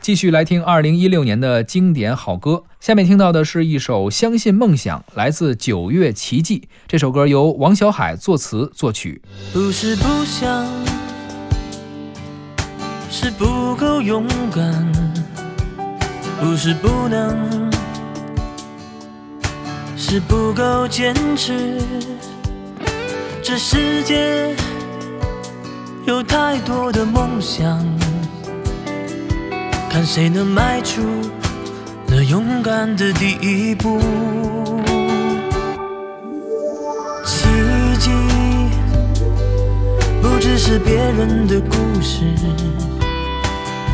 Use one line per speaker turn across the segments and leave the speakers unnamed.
继续来听二零一六年的经典好歌。下面听到的是一首《相信梦想》，来自九月奇迹。这首歌由王小海作词作曲。
不是不想，是不够勇敢；不是不能，是不够坚持。这世界有太多的梦想。看谁能迈出那勇敢的第一步。奇迹不只是别人的故事，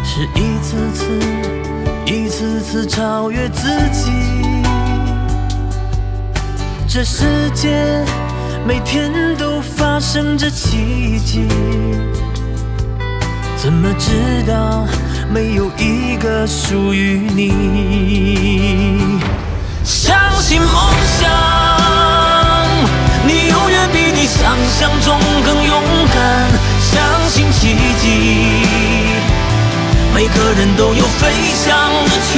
是一次次、一次次超越自己。这世界每天都发生着奇迹，怎么知道？没有一个属于你。相信梦想，你永远比你想象中更勇敢。相信奇迹，每个人都有飞翔的权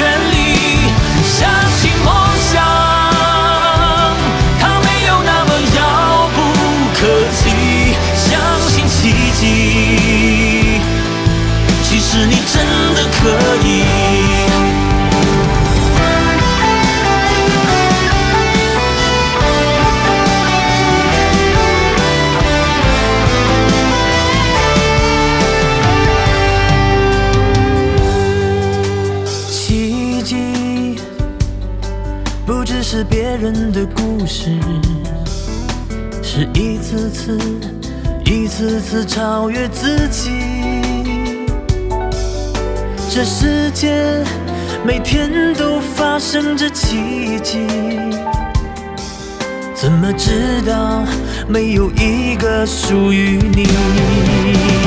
不只是别人的故事，是一次次、一次次超越自己。这世界每天都发生着奇迹，怎么知道没有一个属于你？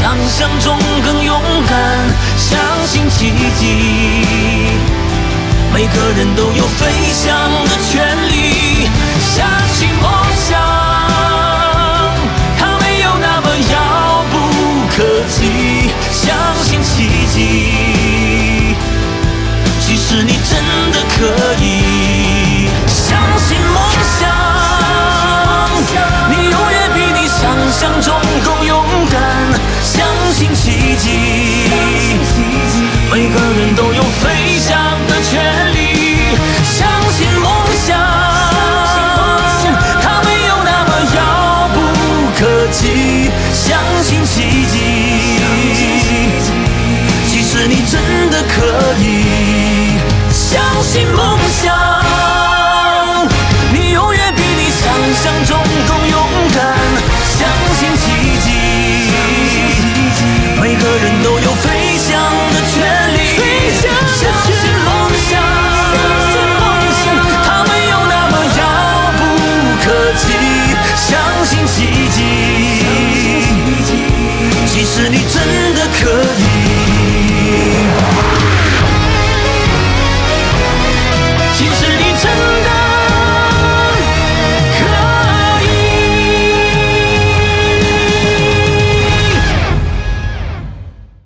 想象中更勇敢。相信奇迹，每个人都有飞翔的权利。相信梦想。它没有那么遥不可及。相信奇迹，其实你真的可以相信梦想，你永远比你想象中更勇可期，相信奇迹。其实你真的可以相信梦想，你永远比你想象中更勇敢。相信奇迹，每个人都有飞。